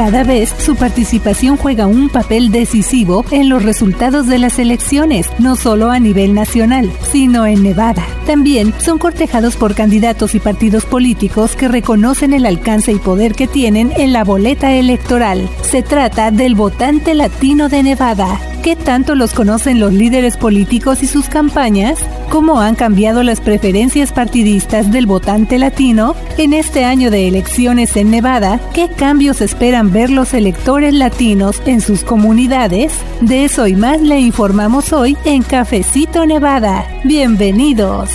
Cada vez su participación juega un papel decisivo en los resultados de las elecciones, no solo a nivel nacional, sino en Nevada. También son cortejados por candidatos y partidos políticos que reconocen el alcance y poder que tienen en la boleta electoral. Se trata del votante latino de Nevada. ¿Qué tanto los conocen los líderes políticos y sus campañas? ¿Cómo han cambiado las preferencias partidistas del votante latino? En este año de elecciones en Nevada, ¿qué cambios esperan ver los electores latinos en sus comunidades? De eso y más le informamos hoy en Cafecito Nevada. Bienvenidos.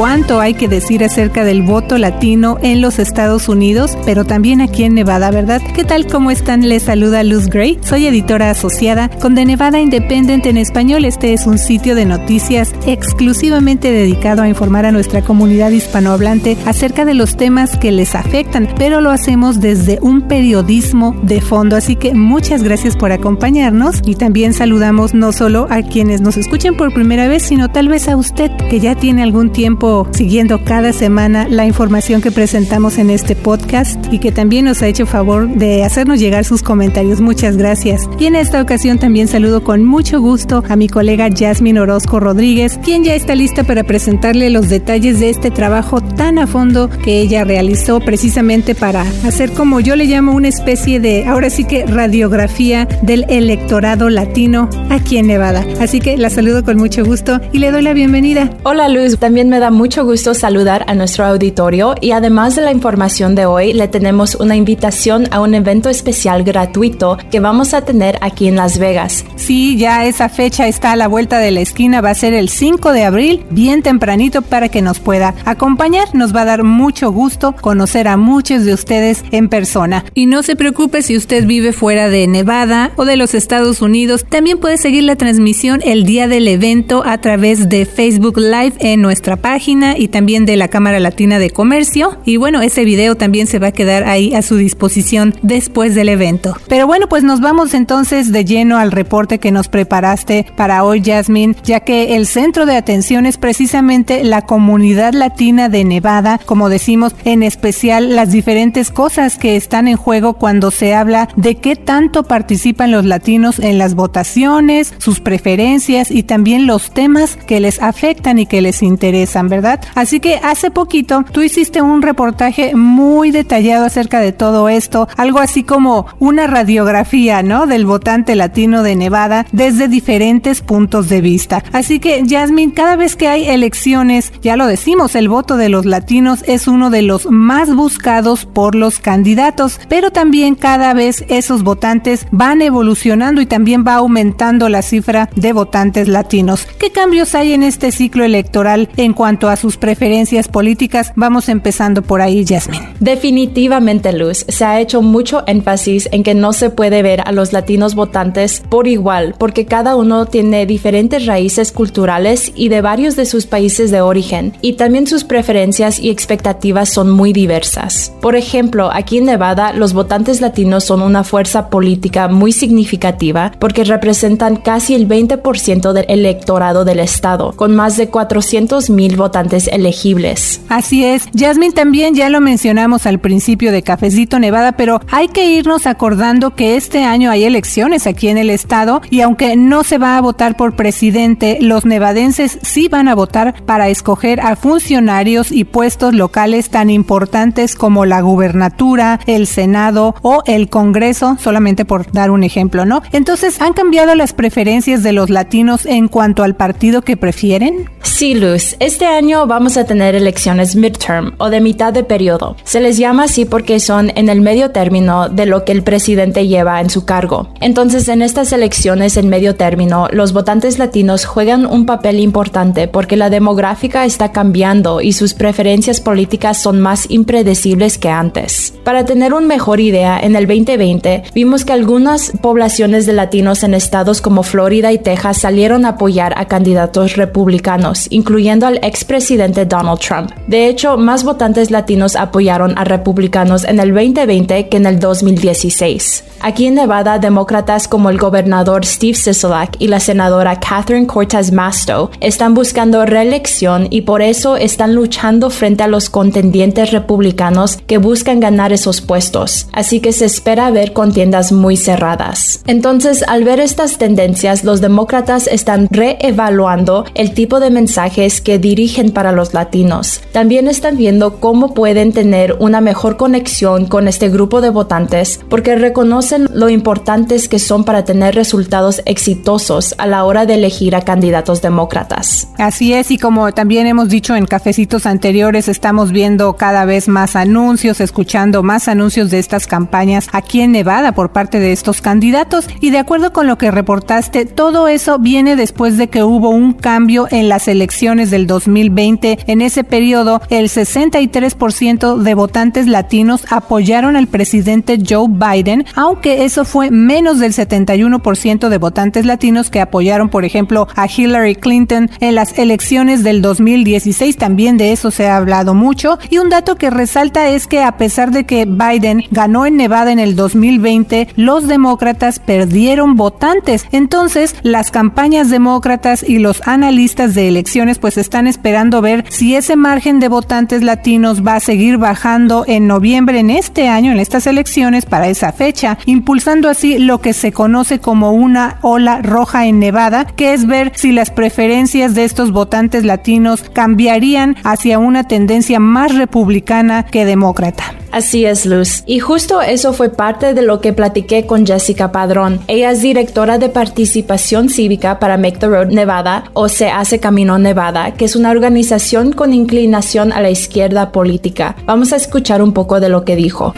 Cuánto hay que decir acerca del voto latino en los Estados Unidos, pero también aquí en Nevada, ¿verdad? ¿Qué tal? ¿Cómo están? Les saluda Luz Gray. Soy editora asociada con The Nevada Independent en español. Este es un sitio de noticias exclusivamente dedicado a informar a nuestra comunidad hispanohablante acerca de los temas que les afectan, pero lo hacemos desde un periodismo de fondo. Así que muchas gracias por acompañarnos y también saludamos no solo a quienes nos escuchen por primera vez, sino tal vez a usted que ya tiene algún tiempo siguiendo cada semana la información que presentamos en este podcast y que también nos ha hecho favor de hacernos llegar sus comentarios. Muchas gracias. Y en esta ocasión también saludo con mucho gusto a mi colega Jasmine Orozco Rodríguez, quien ya está lista para presentarle los detalles de este trabajo tan a fondo que ella realizó precisamente para hacer como yo le llamo una especie de, ahora sí que radiografía del electorado latino aquí en Nevada. Así que la saludo con mucho gusto y le doy la bienvenida. Hola Luz, también me da mucho gusto saludar a nuestro auditorio y además de la información de hoy, le tenemos una invitación a un evento especial gratuito que vamos a tener aquí en Las Vegas. Sí, ya esa fecha está a la vuelta de la esquina, va a ser el 5 de abril, bien tempranito para que nos pueda acompañar. Nos va a dar mucho gusto conocer a muchos de ustedes en persona. Y no se preocupe si usted vive fuera de Nevada o de los Estados Unidos, también puede seguir la transmisión el día del evento a través de Facebook Live en nuestra página y también de la Cámara Latina de Comercio. Y bueno, ese video también se va a quedar ahí a su disposición después del evento. Pero bueno, pues nos vamos entonces de lleno al reporte que nos preparaste para hoy, Jasmine, ya que el centro de atención es precisamente la comunidad latina de Nevada, como decimos, en especial las diferentes cosas que están en juego cuando se habla de qué tanto participan los latinos en las votaciones, sus preferencias y también los temas que les afectan y que les interesan, ¿verdad? Así que hace poquito tú hiciste un reportaje muy detallado acerca de todo esto, algo así como una radiografía, ¿no? Del votante latino de Nevada desde diferentes puntos de vista. Así que, Jasmine, cada vez que hay elecciones, ya lo decimos, el voto de los latinos es uno de los más buscados por los candidatos, pero también cada vez esos votantes van evolucionando y también va aumentando la cifra de votantes latinos. ¿Qué cambios hay en este ciclo electoral en cuanto a sus preferencias políticas. Vamos empezando por ahí, Jasmine. Definitivamente, Luz, se ha hecho mucho énfasis en que no se puede ver a los latinos votantes por igual, porque cada uno tiene diferentes raíces culturales y de varios de sus países de origen, y también sus preferencias y expectativas son muy diversas. Por ejemplo, aquí en Nevada, los votantes latinos son una fuerza política muy significativa porque representan casi el 20% del electorado del estado, con más de 400 mil votantes elegibles. Así es. Jasmine, también ya lo mencionamos al principio de Cafecito Nevada, pero hay que irnos acordando que este año hay elecciones aquí en el estado y aunque no se va a votar por presidente, los nevadenses sí van a votar para escoger a funcionarios y puestos locales tan importantes como la gubernatura, el Senado o el Congreso, solamente por dar un ejemplo, ¿no? Entonces, ¿han cambiado las preferencias de los latinos en cuanto al partido que prefieren? Sí, Luz. Este año vamos a tener elecciones midterm o de mitad de periodo. Se les llama así porque son en el medio término de lo que el presidente lleva en su cargo. Entonces, en estas elecciones en medio término, los votantes latinos juegan un papel importante porque la demográfica está cambiando y sus preferencias políticas son más impredecibles que antes. Para tener una mejor idea, en el 2020 vimos que algunas poblaciones de latinos en estados como Florida y Texas salieron a apoyar a candidatos republicanos, incluyendo al ex expresidente Donald Trump. De hecho, más votantes latinos apoyaron a republicanos en el 2020 que en el 2016. Aquí en Nevada, demócratas como el gobernador Steve Sisolak y la senadora Catherine Cortez Masto están buscando reelección y por eso están luchando frente a los contendientes republicanos que buscan ganar esos puestos. Así que se espera ver contiendas muy cerradas. Entonces, al ver estas tendencias, los demócratas están reevaluando el tipo de mensajes que dirigen para los latinos. También están viendo cómo pueden tener una mejor conexión con este grupo de votantes porque reconocen lo importantes que son para tener resultados exitosos a la hora de elegir a candidatos demócratas. Así es, y como también hemos dicho en cafecitos anteriores, estamos viendo cada vez más anuncios, escuchando más anuncios de estas campañas aquí en Nevada por parte de estos candidatos. Y de acuerdo con lo que reportaste, todo eso viene después de que hubo un cambio en las elecciones del 2020. En ese periodo, el 63% de votantes latinos apoyaron al presidente Joe Biden, aunque eso fue menos del 71% de votantes latinos que apoyaron, por ejemplo, a Hillary Clinton en las elecciones del 2016. También de eso se ha hablado mucho. Y un dato que resalta es que a pesar de que Biden ganó en Nevada en el 2020, los demócratas perdieron votantes. Entonces, las campañas demócratas y los analistas de elecciones pues están esperando ver si ese margen de votantes latinos va a seguir bajando en noviembre en este año, en estas elecciones para esa fecha impulsando así lo que se conoce como una ola roja en Nevada, que es ver si las preferencias de estos votantes latinos cambiarían hacia una tendencia más republicana que demócrata. Así es, Luz. Y justo eso fue parte de lo que platiqué con Jessica Padrón. Ella es directora de participación cívica para Make the Road Nevada o Se Hace Camino Nevada, que es una organización con inclinación a la izquierda política. Vamos a escuchar un poco de lo que dijo.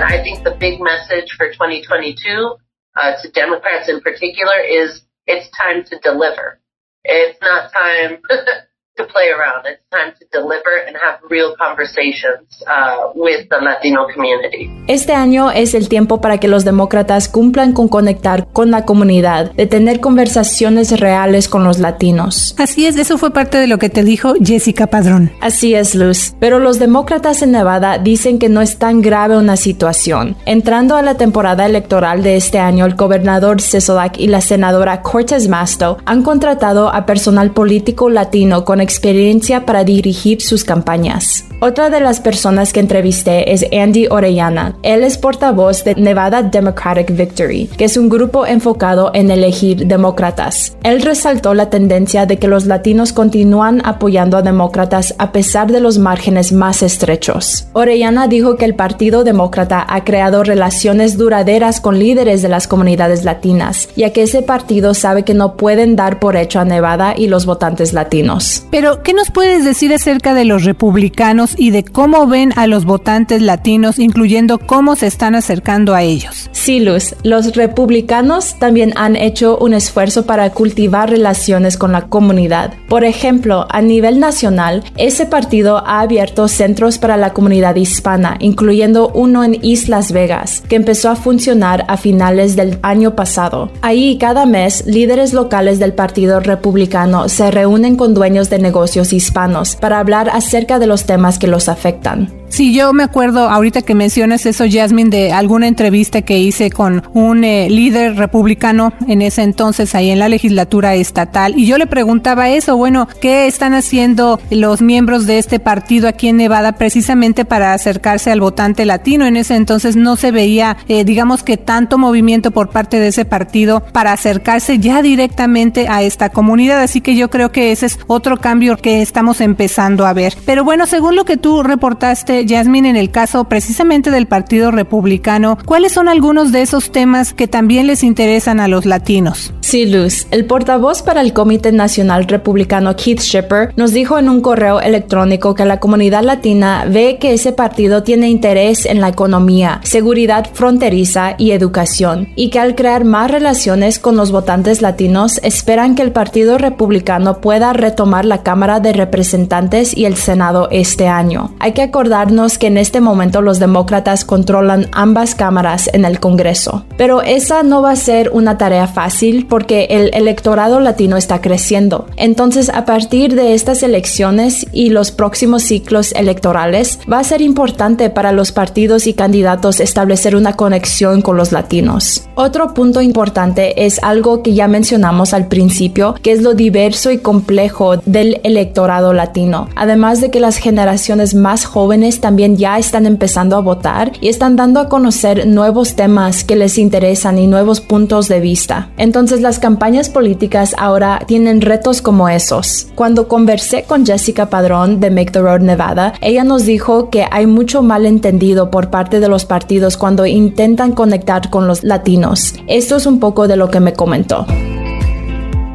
I think the big message for 2022 uh, to Democrats in particular is it's time to deliver. It's not time to play around. It's time to deliver and have real conversations uh, with the Latino community. Este año es el tiempo para que los demócratas cumplan con conectar con la comunidad, de tener conversaciones reales con los latinos. Así es, eso fue parte de lo que te dijo Jessica Padrón. Así es, Luz. Pero los demócratas en Nevada dicen que no es tan grave una situación. Entrando a la temporada electoral de este año, el gobernador Sisolak y la senadora Cortez Masto han contratado a personal político latino con experiencia para dirigir sus campañas. Otra de las personas que entrevisté es Andy Orellana. Él es portavoz de Nevada Democratic Victory, que es un grupo enfocado en elegir demócratas. Él resaltó la tendencia de que los latinos continúan apoyando a demócratas a pesar de los márgenes más estrechos. Orellana dijo que el Partido Demócrata ha creado relaciones duraderas con líderes de las comunidades latinas, ya que ese partido sabe que no pueden dar por hecho a Nevada y los votantes latinos. Pero, ¿qué nos puedes decir acerca de los republicanos y de cómo ven a los votantes latinos, incluyendo cómo se están acercando a ellos? Sí, los republicanos también han hecho un esfuerzo para cultivar relaciones con la comunidad. Por ejemplo, a nivel nacional, ese partido ha abierto centros para la comunidad hispana, incluyendo uno en Islas Vegas, que empezó a funcionar a finales del año pasado. Ahí, cada mes, líderes locales del Partido Republicano se reúnen con dueños de negocios hispanos para hablar acerca de los temas que los afectan. Sí, yo me acuerdo ahorita que mencionas eso, Jasmine, de alguna entrevista que hice con un eh, líder republicano en ese entonces ahí en la legislatura estatal y yo le preguntaba eso, bueno, ¿qué están haciendo los miembros de este partido aquí en Nevada precisamente para acercarse al votante latino? En ese entonces no se veía, eh, digamos que tanto movimiento por parte de ese partido para acercarse ya directamente a esta comunidad, así que yo creo que ese es otro cambio que estamos empezando a ver. Pero bueno, según lo que tú reportaste, Jasmine, en el caso precisamente del Partido Republicano, ¿cuáles son algunos de esos temas que también les interesan a los latinos? Sí, Luz. El portavoz para el Comité Nacional Republicano Keith Shipper nos dijo en un correo electrónico que la comunidad latina ve que ese partido tiene interés en la economía, seguridad fronteriza y educación, y que al crear más relaciones con los votantes latinos esperan que el Partido Republicano pueda retomar la Cámara de Representantes y el Senado este año. Hay que acordar que en este momento los demócratas controlan ambas cámaras en el Congreso. Pero esa no va a ser una tarea fácil porque el electorado latino está creciendo. Entonces, a partir de estas elecciones y los próximos ciclos electorales, va a ser importante para los partidos y candidatos establecer una conexión con los latinos. Otro punto importante es algo que ya mencionamos al principio, que es lo diverso y complejo del electorado latino. Además de que las generaciones más jóvenes también ya están empezando a votar y están dando a conocer nuevos temas que les interesan y nuevos puntos de vista. Entonces las campañas políticas ahora tienen retos como esos. Cuando conversé con Jessica Padrón de Make the Road Nevada, ella nos dijo que hay mucho malentendido por parte de los partidos cuando intentan conectar con los latinos. Esto es un poco de lo que me comentó.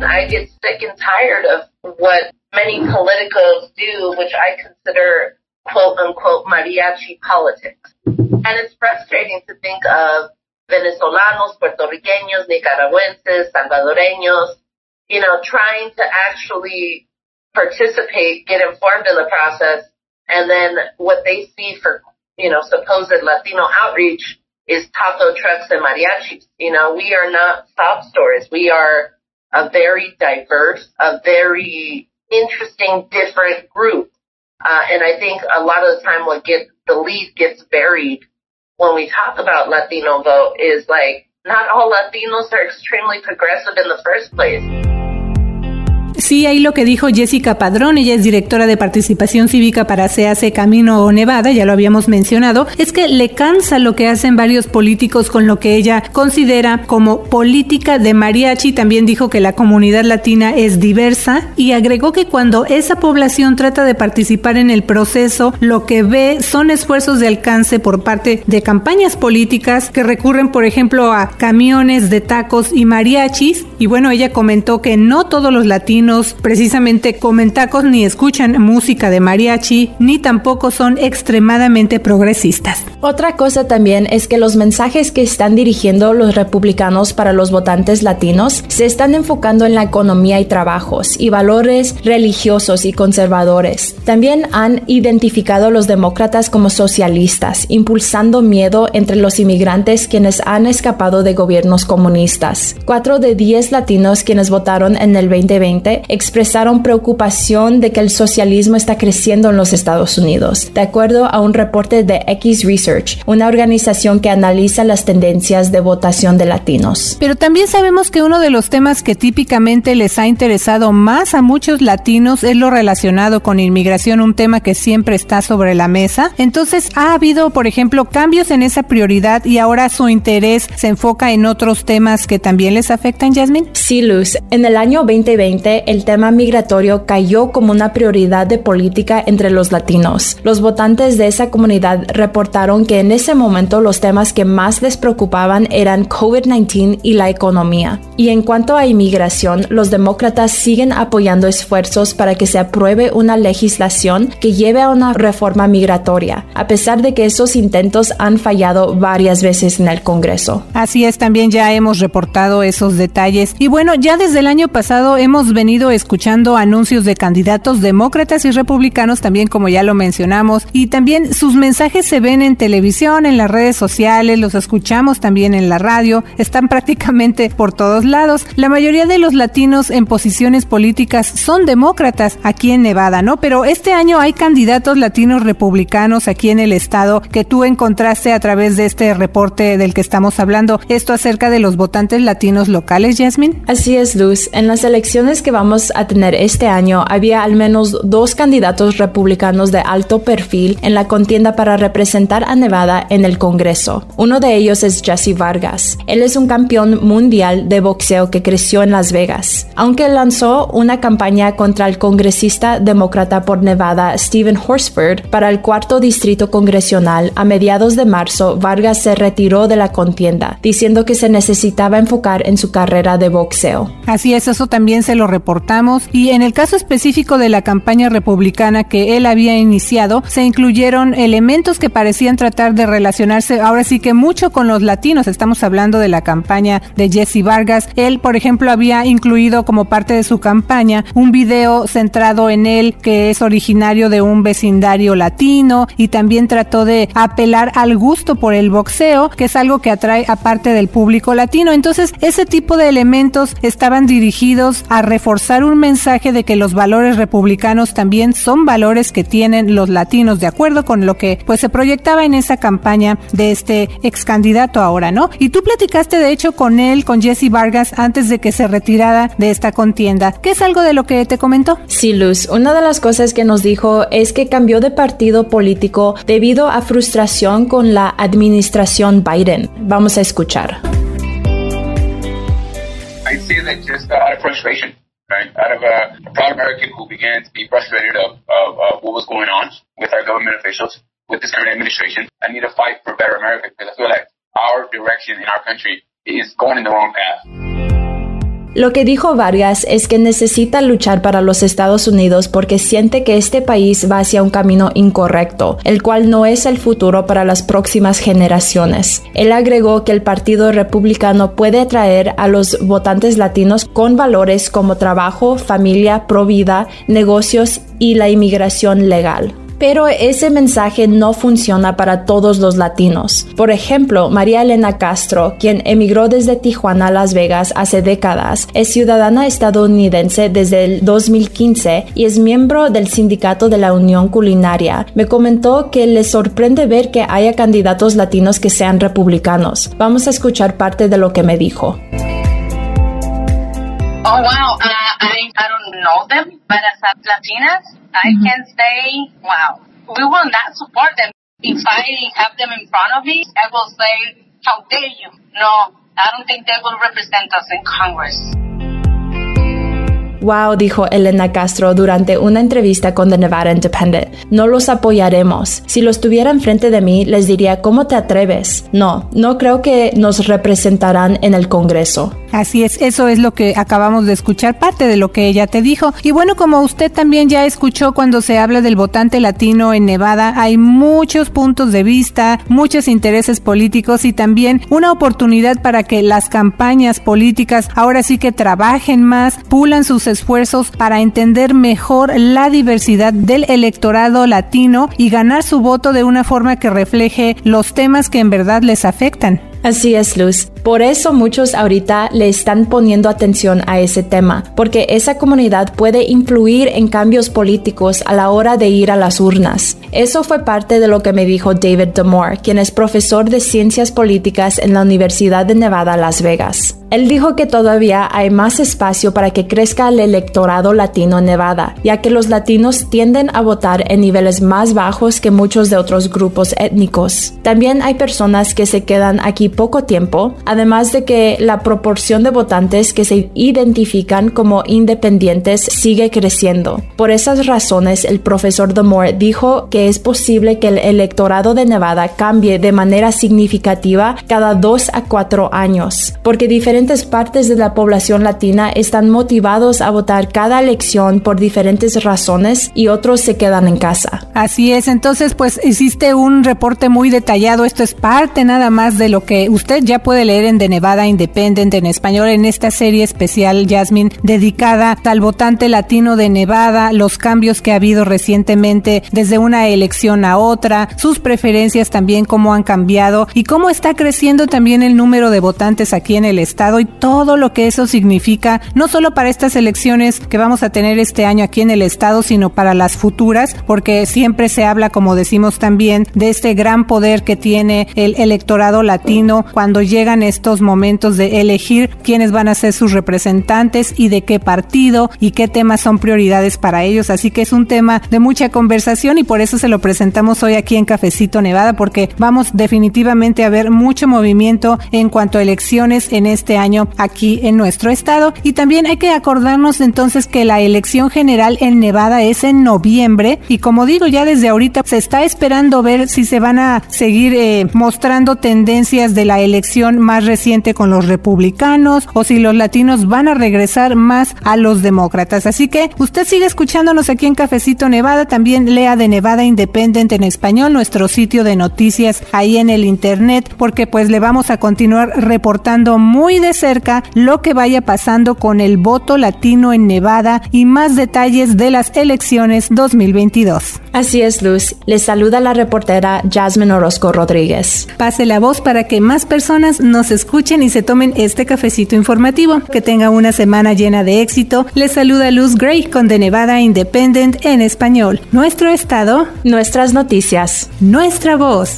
I get sick and tired of what many politicos do, which I consider quote unquote mariachi politics. And it's frustrating to think of venezolanos, puertorriqueños, nicaragüenses, salvadoreños, you know, trying to actually participate, get informed in the process, and then what they see for, you know, supposed Latino outreach is taco trucks and mariachis. You know, we are not sob stories. We are a very diverse, a very interesting, different group. Uh, and I think a lot of the time what gets, the lead gets buried when we talk about Latino vote is like, not all Latinos are extremely progressive in the first place. Sí, ahí lo que dijo Jessica Padrón, ella es directora de participación cívica para CAC Camino Nevada, ya lo habíamos mencionado, es que le cansa lo que hacen varios políticos con lo que ella considera como política de mariachi. También dijo que la comunidad latina es diversa y agregó que cuando esa población trata de participar en el proceso, lo que ve son esfuerzos de alcance por parte de campañas políticas que recurren, por ejemplo, a camiones de tacos y mariachis. Y bueno, ella comentó que no todos los latinos precisamente comen tacos ni escuchan música de mariachi, ni tampoco son extremadamente progresistas. Otra cosa también es que los mensajes que están dirigiendo los republicanos para los votantes latinos se están enfocando en la economía y trabajos y valores religiosos y conservadores. También han identificado a los demócratas como socialistas, impulsando miedo entre los inmigrantes quienes han escapado de gobiernos comunistas. Cuatro de diez latinos quienes votaron en el 2020 expresaron preocupación de que el socialismo está creciendo en los Estados Unidos, de acuerdo a un reporte de X Research, una organización que analiza las tendencias de votación de latinos. Pero también sabemos que uno de los temas que típicamente les ha interesado más a muchos latinos es lo relacionado con inmigración, un tema que siempre está sobre la mesa. Entonces, ¿ha habido, por ejemplo, cambios en esa prioridad y ahora su interés se enfoca en otros temas que también les afectan, Jasmine? Sí, Luz. En el año 2020, el tema migratorio cayó como una prioridad de política entre los latinos. Los votantes de esa comunidad reportaron que en ese momento los temas que más les preocupaban eran COVID-19 y la economía. Y en cuanto a inmigración, los demócratas siguen apoyando esfuerzos para que se apruebe una legislación que lleve a una reforma migratoria, a pesar de que esos intentos han fallado varias veces en el Congreso. Así es, también ya hemos reportado esos detalles. Y bueno, ya desde el año pasado hemos venido escuchando anuncios de candidatos demócratas y republicanos, también como ya lo mencionamos, y también sus mensajes se ven en televisión, en las redes sociales, los escuchamos también en la radio, están prácticamente por todos lados. La mayoría de los latinos en posiciones políticas son demócratas aquí en Nevada, ¿no? Pero este año hay candidatos latinos republicanos aquí en el estado que tú encontraste a través de este reporte del que estamos hablando. Esto acerca de los votantes latinos locales, Jasmine. Así es, Luz. En las elecciones que vamos a tener este año, había al menos dos candidatos republicanos de alto perfil en la contienda para representar a Nevada en el Congreso. Uno de ellos es Jesse Vargas. Él es un campeón mundial de boxeo que creció en Las Vegas. Aunque lanzó una campaña contra el congresista demócrata por Nevada, Stephen Horsford, para el cuarto distrito congresional, a mediados de marzo, Vargas se retiró de la contienda, diciendo que se necesitaba enfocar en su carrera de boxeo. Así es, eso también se lo y en el caso específico de la campaña republicana que él había iniciado, se incluyeron elementos que parecían tratar de relacionarse ahora sí que mucho con los latinos. Estamos hablando de la campaña de Jesse Vargas. Él, por ejemplo, había incluido como parte de su campaña un video centrado en él que es originario de un vecindario latino y también trató de apelar al gusto por el boxeo, que es algo que atrae a parte del público latino. Entonces, ese tipo de elementos estaban dirigidos a reforzar un mensaje de que los valores republicanos también son valores que tienen los latinos, de acuerdo con lo que pues se proyectaba en esa campaña de este ex candidato ahora, ¿no? Y tú platicaste de hecho con él, con Jesse Vargas, antes de que se retirara de esta contienda. ¿Qué es algo de lo que te comentó? Sí, Luz. Una de las cosas que nos dijo es que cambió de partido político debido a frustración con la administración Biden. Vamos a escuchar. I see that just uh, out of frustration, right? Out of a, a proud American who began to be frustrated of, of, of what was going on with our government officials, with this current administration. I need to fight for better America because I feel like our direction in our country is going in the wrong path. Lo que dijo Vargas es que necesita luchar para los Estados Unidos porque siente que este país va hacia un camino incorrecto, el cual no es el futuro para las próximas generaciones. Él agregó que el Partido Republicano puede atraer a los votantes latinos con valores como trabajo, familia, provida, negocios y la inmigración legal. Pero ese mensaje no funciona para todos los latinos. Por ejemplo, María Elena Castro, quien emigró desde Tijuana a Las Vegas hace décadas, es ciudadana estadounidense desde el 2015 y es miembro del sindicato de la Unión Culinaria. Me comentó que le sorprende ver que haya candidatos latinos que sean republicanos. Vamos a escuchar parte de lo que me dijo. Oh, wow. I, I don't know them, but as Latinas, I mm-hmm. can say, wow, we will not support them. If I have them in front of me, I will say, how dare you? No, I don't think they will represent us in Congress. Wow, dijo Elena Castro durante una entrevista con The Nevada Independent. No los apoyaremos. Si los tuviera enfrente de mí, les diría, ¿cómo te atreves? No, no creo que nos representarán en el Congreso. Así es, eso es lo que acabamos de escuchar, parte de lo que ella te dijo. Y bueno, como usted también ya escuchó cuando se habla del votante latino en Nevada, hay muchos puntos de vista, muchos intereses políticos y también una oportunidad para que las campañas políticas ahora sí que trabajen más, pulan sus esfuerzos para entender mejor la diversidad del electorado latino y ganar su voto de una forma que refleje los temas que en verdad les afectan. Así es, Luz. Por eso muchos ahorita le están poniendo atención a ese tema, porque esa comunidad puede influir en cambios políticos a la hora de ir a las urnas. Eso fue parte de lo que me dijo David Damore, quien es profesor de ciencias políticas en la Universidad de Nevada, Las Vegas. Él dijo que todavía hay más espacio para que crezca el electorado latino en Nevada, ya que los latinos tienden a votar en niveles más bajos que muchos de otros grupos étnicos. También hay personas que se quedan aquí poco tiempo, además de que la proporción de votantes que se identifican como independientes sigue creciendo. Por esas razones, el profesor Damore dijo que es posible que el electorado de Nevada cambie de manera significativa cada dos a cuatro años, porque diferentes partes de la población latina están motivados a votar cada elección por diferentes razones y otros se quedan en casa. Así es, entonces pues existe un reporte muy detallado, esto es parte nada más de lo que usted ya puede leer en The Nevada Independent en español en esta serie especial Jasmine dedicada al votante latino de Nevada, los cambios que ha habido recientemente desde una elección a otra, sus preferencias también cómo han cambiado y cómo está creciendo también el número de votantes aquí en el estado y todo lo que eso significa no solo para estas elecciones que vamos a tener este año aquí en el estado, sino para las futuras, porque siempre se habla, como decimos también, de este gran poder que tiene el electorado latino cuando llegan estos momentos de elegir quiénes van a ser sus representantes y de qué partido y qué temas son prioridades para ellos. Así que es un tema de mucha conversación y por eso se lo presentamos hoy aquí en Cafecito Nevada porque vamos definitivamente a ver mucho movimiento en cuanto a elecciones en este este año aquí en nuestro estado. Y también hay que acordarnos entonces que la elección general en Nevada es en noviembre y como digo ya desde ahorita se está esperando ver si se van a seguir eh, mostrando tendencias de la elección más reciente con los republicanos o si los latinos van a regresar más a los demócratas. Así que usted sigue escuchándonos aquí en Cafecito Nevada, también lea de Nevada Independent en español, nuestro sitio de noticias ahí en el internet, porque pues le vamos a continuar reportando muy de cerca lo que vaya pasando con el voto latino en Nevada y más detalles de las elecciones 2022. Así es, Luz. Les saluda la reportera Jasmine Orozco Rodríguez. Pase la voz para que más personas nos escuchen y se tomen este cafecito informativo. Que tenga una semana llena de éxito. Les saluda Luz Gray con The Nevada Independent en español. Nuestro estado, nuestras noticias, nuestra voz.